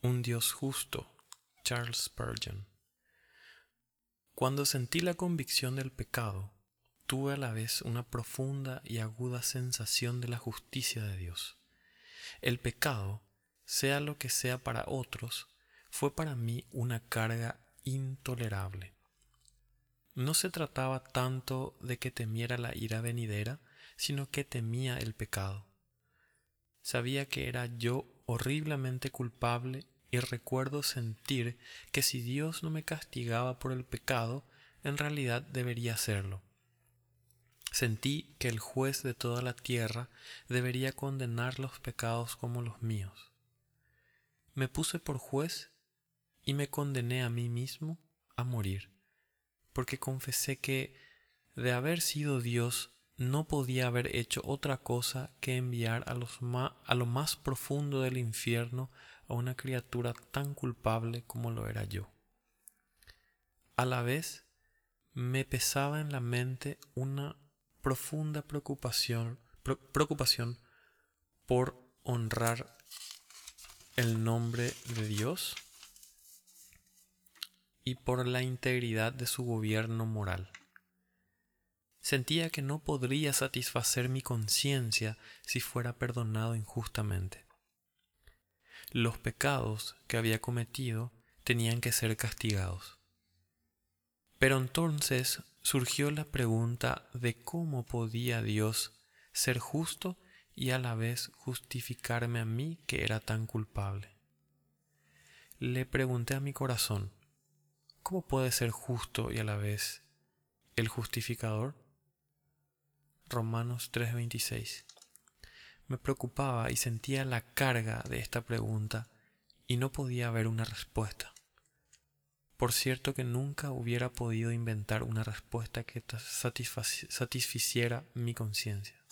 Un Dios justo, Charles Spurgeon. Cuando sentí la convicción del pecado, tuve a la vez una profunda y aguda sensación de la justicia de Dios. El pecado, sea lo que sea para otros, fue para mí una carga intolerable. No se trataba tanto de que temiera la ira venidera, sino que temía el pecado. Sabía que era yo horriblemente culpable y recuerdo sentir que si Dios no me castigaba por el pecado, en realidad debería hacerlo. Sentí que el juez de toda la tierra debería condenar los pecados como los míos. Me puse por juez y me condené a mí mismo a morir, porque confesé que, de haber sido Dios, no podía haber hecho otra cosa que enviar a, los a lo más profundo del infierno a una criatura tan culpable como lo era yo. A la vez, me pesaba en la mente una profunda preocupación, preocupación por honrar el nombre de Dios y por la integridad de su gobierno moral. Sentía que no podría satisfacer mi conciencia si fuera perdonado injustamente. Los pecados que había cometido tenían que ser castigados. Pero entonces surgió la pregunta de cómo podía Dios ser justo y a la vez justificarme a mí que era tan culpable. Le pregunté a mi corazón, ¿cómo puede ser justo y a la vez el justificador? Romanos 3:26. Me preocupaba y sentía la carga de esta pregunta y no podía haber una respuesta. Por cierto que nunca hubiera podido inventar una respuesta que satisficiera mi conciencia.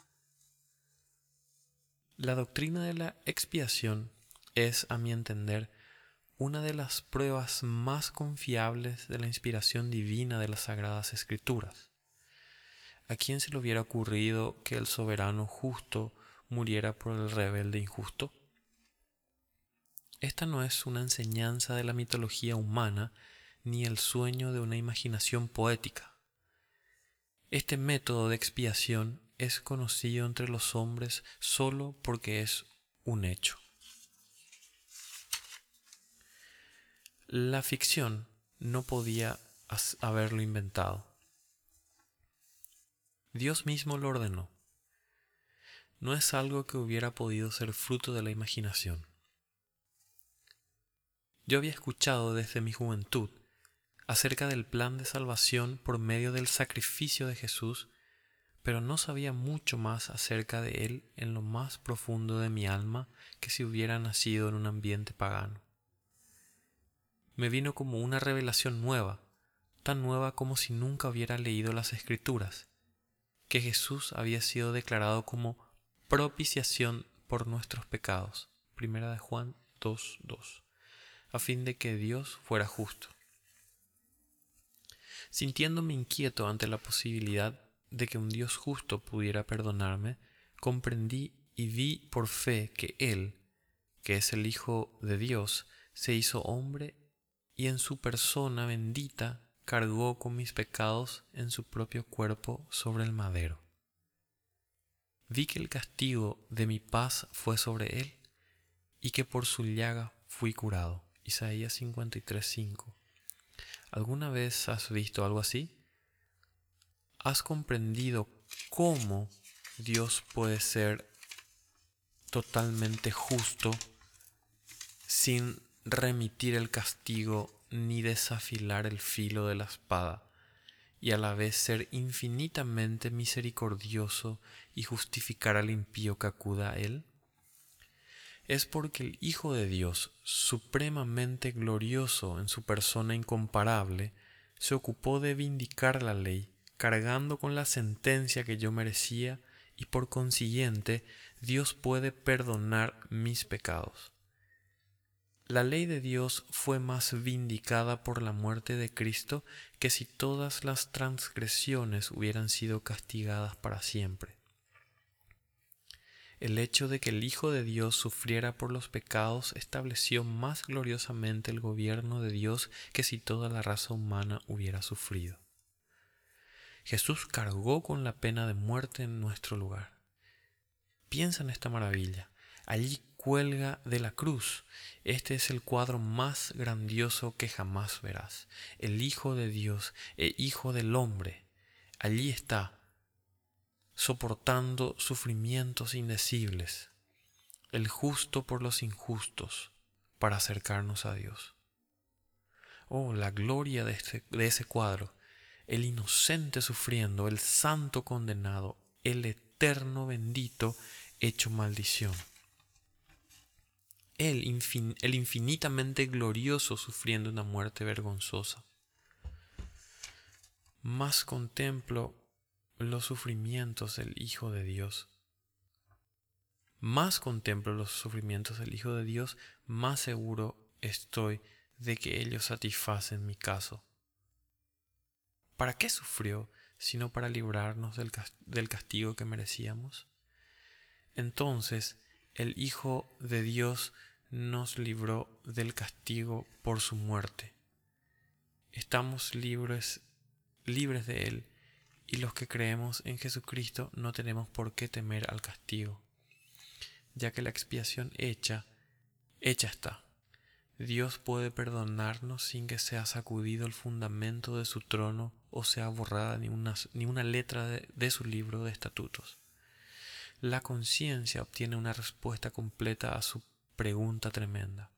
La doctrina de la expiación es, a mi entender, una de las pruebas más confiables de la inspiración divina de las Sagradas Escrituras. ¿A quién se le hubiera ocurrido que el soberano justo muriera por el rebelde injusto? Esta no es una enseñanza de la mitología humana ni el sueño de una imaginación poética. Este método de expiación es conocido entre los hombres solo porque es un hecho. La ficción no podía haberlo inventado. Dios mismo lo ordenó. No es algo que hubiera podido ser fruto de la imaginación. Yo había escuchado desde mi juventud acerca del plan de salvación por medio del sacrificio de Jesús, pero no sabía mucho más acerca de él en lo más profundo de mi alma que si hubiera nacido en un ambiente pagano. Me vino como una revelación nueva, tan nueva como si nunca hubiera leído las escrituras, que Jesús había sido declarado como propiciación por nuestros pecados. Primera de Juan 2.2. A fin de que Dios fuera justo. Sintiéndome inquieto ante la posibilidad de que un Dios justo pudiera perdonarme, comprendí y vi por fe que Él, que es el Hijo de Dios, se hizo hombre y en su persona bendita cargó con mis pecados en su propio cuerpo sobre el madero. Vi que el castigo de mi paz fue sobre él y que por su llaga fui curado. Isaías 53:5. ¿Alguna vez has visto algo así? ¿Has comprendido cómo Dios puede ser totalmente justo sin remitir el castigo ni desafilar el filo de la espada, y a la vez ser infinitamente misericordioso y justificar al impío que acuda a él? Es porque el Hijo de Dios, supremamente glorioso en su persona incomparable, se ocupó de vindicar la ley, cargando con la sentencia que yo merecía, y por consiguiente Dios puede perdonar mis pecados. La ley de Dios fue más vindicada por la muerte de Cristo que si todas las transgresiones hubieran sido castigadas para siempre. el hecho de que el Hijo de Dios sufriera por los pecados estableció más gloriosamente el gobierno de Dios que si toda la raza humana hubiera sufrido. Jesús cargó con la pena de muerte en nuestro lugar. Piensa en esta maravilla. Allí cuelga de la cruz. Este es el cuadro más grandioso que jamás verás. El Hijo de Dios, el Hijo del hombre. Allí está, soportando sufrimientos indecibles, el justo por los injustos, para acercarnos a Dios. Oh, la gloria de, este, de ese cuadro, el inocente sufriendo, el santo condenado, el eterno bendito hecho maldición. Él, el infinitamente glorioso sufriendo una muerte vergonzosa. Más contemplo los sufrimientos del Hijo de Dios. Más contemplo los sufrimientos del Hijo de Dios, más seguro estoy de que ellos satisfacen mi caso. ¿Para qué sufrió sino para librarnos del castigo que merecíamos? Entonces el Hijo de Dios nos libró del castigo por su muerte. Estamos libres, libres de Él y los que creemos en Jesucristo no tenemos por qué temer al castigo, ya que la expiación hecha, hecha está. Dios puede perdonarnos sin que sea sacudido el fundamento de su trono o sea borrada ni una, ni una letra de, de su libro de estatutos. La conciencia obtiene una respuesta completa a su pregunta tremenda.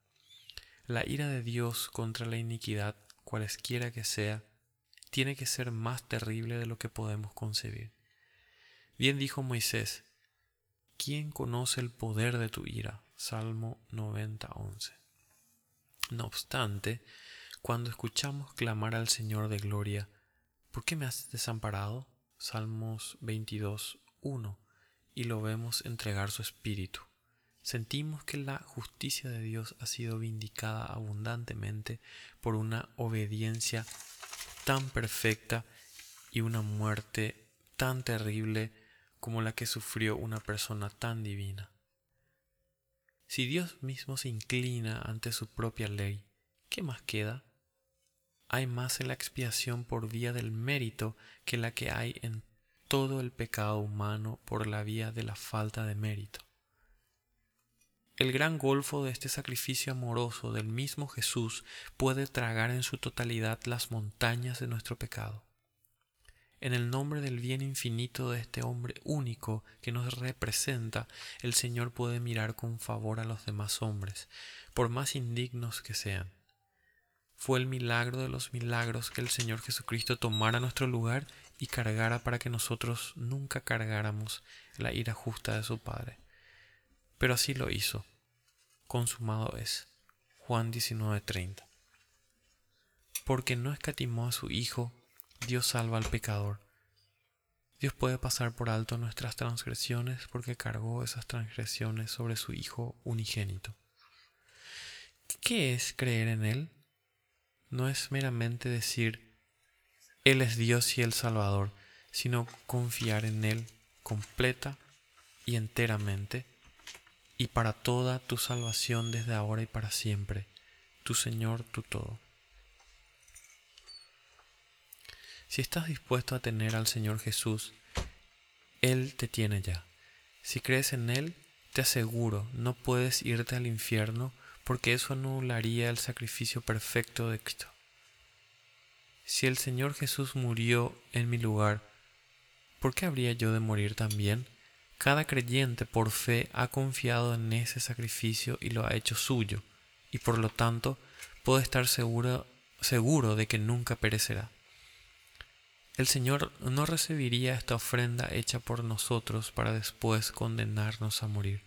La ira de Dios contra la iniquidad, cualesquiera que sea, tiene que ser más terrible de lo que podemos concebir. Bien dijo Moisés, ¿quién conoce el poder de tu ira? Salmo 90:11. No obstante, cuando escuchamos clamar al Señor de gloria, ¿por qué me has desamparado? Salmos 22:1, y lo vemos entregar su espíritu. Sentimos que la justicia de Dios ha sido vindicada abundantemente por una obediencia tan perfecta y una muerte tan terrible como la que sufrió una persona tan divina. Si Dios mismo se inclina ante su propia ley, ¿qué más queda? Hay más en la expiación por vía del mérito que la que hay en todo el pecado humano por la vía de la falta de mérito. El gran golfo de este sacrificio amoroso del mismo Jesús puede tragar en su totalidad las montañas de nuestro pecado. En el nombre del bien infinito de este hombre único que nos representa, el Señor puede mirar con favor a los demás hombres, por más indignos que sean. Fue el milagro de los milagros que el Señor Jesucristo tomara nuestro lugar y cargara para que nosotros nunca cargáramos la ira justa de su Padre. Pero así lo hizo. Consumado es. Juan 19:30. Porque no escatimó a su Hijo, Dios salva al pecador. Dios puede pasar por alto nuestras transgresiones porque cargó esas transgresiones sobre su Hijo unigénito. ¿Qué es creer en Él? No es meramente decir, Él es Dios y el Salvador, sino confiar en Él completa y enteramente y para toda tu salvación desde ahora y para siempre, tu Señor, tu todo. Si estás dispuesto a tener al Señor Jesús, Él te tiene ya. Si crees en Él, te aseguro, no puedes irte al infierno porque eso anularía el sacrificio perfecto de Cristo. Si el Señor Jesús murió en mi lugar, ¿por qué habría yo de morir también? Cada creyente por fe ha confiado en ese sacrificio y lo ha hecho suyo, y por lo tanto puede estar seguro, seguro de que nunca perecerá. El Señor no recibiría esta ofrenda hecha por nosotros para después condenarnos a morir.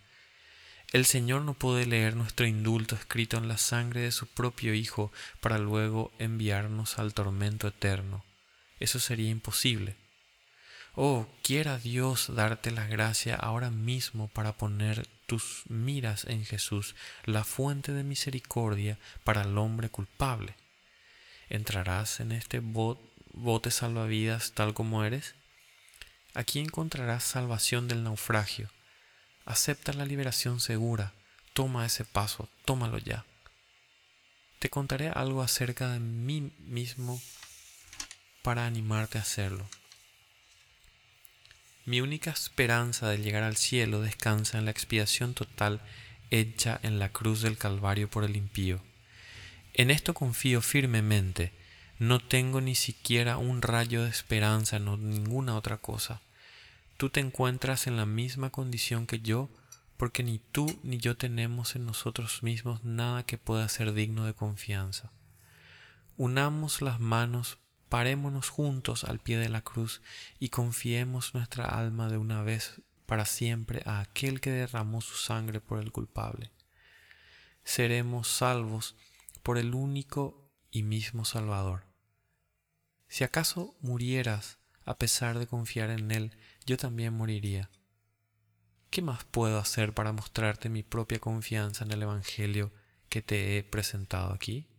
El Señor no puede leer nuestro indulto escrito en la sangre de su propio Hijo para luego enviarnos al tormento eterno. Eso sería imposible. Oh, quiera Dios darte la gracia ahora mismo para poner tus miras en Jesús, la fuente de misericordia para el hombre culpable. ¿Entrarás en este bote salvavidas tal como eres? Aquí encontrarás salvación del naufragio. Acepta la liberación segura. Toma ese paso, tómalo ya. Te contaré algo acerca de mí mismo para animarte a hacerlo. Mi única esperanza de llegar al cielo descansa en la expiación total hecha en la cruz del Calvario por el impío. En esto confío firmemente, no tengo ni siquiera un rayo de esperanza en ninguna otra cosa. Tú te encuentras en la misma condición que yo, porque ni tú ni yo tenemos en nosotros mismos nada que pueda ser digno de confianza. Unamos las manos parémonos juntos al pie de la cruz y confiemos nuestra alma de una vez para siempre a aquel que derramó su sangre por el culpable. Seremos salvos por el único y mismo Salvador. Si acaso murieras a pesar de confiar en Él, yo también moriría. ¿Qué más puedo hacer para mostrarte mi propia confianza en el Evangelio que te he presentado aquí?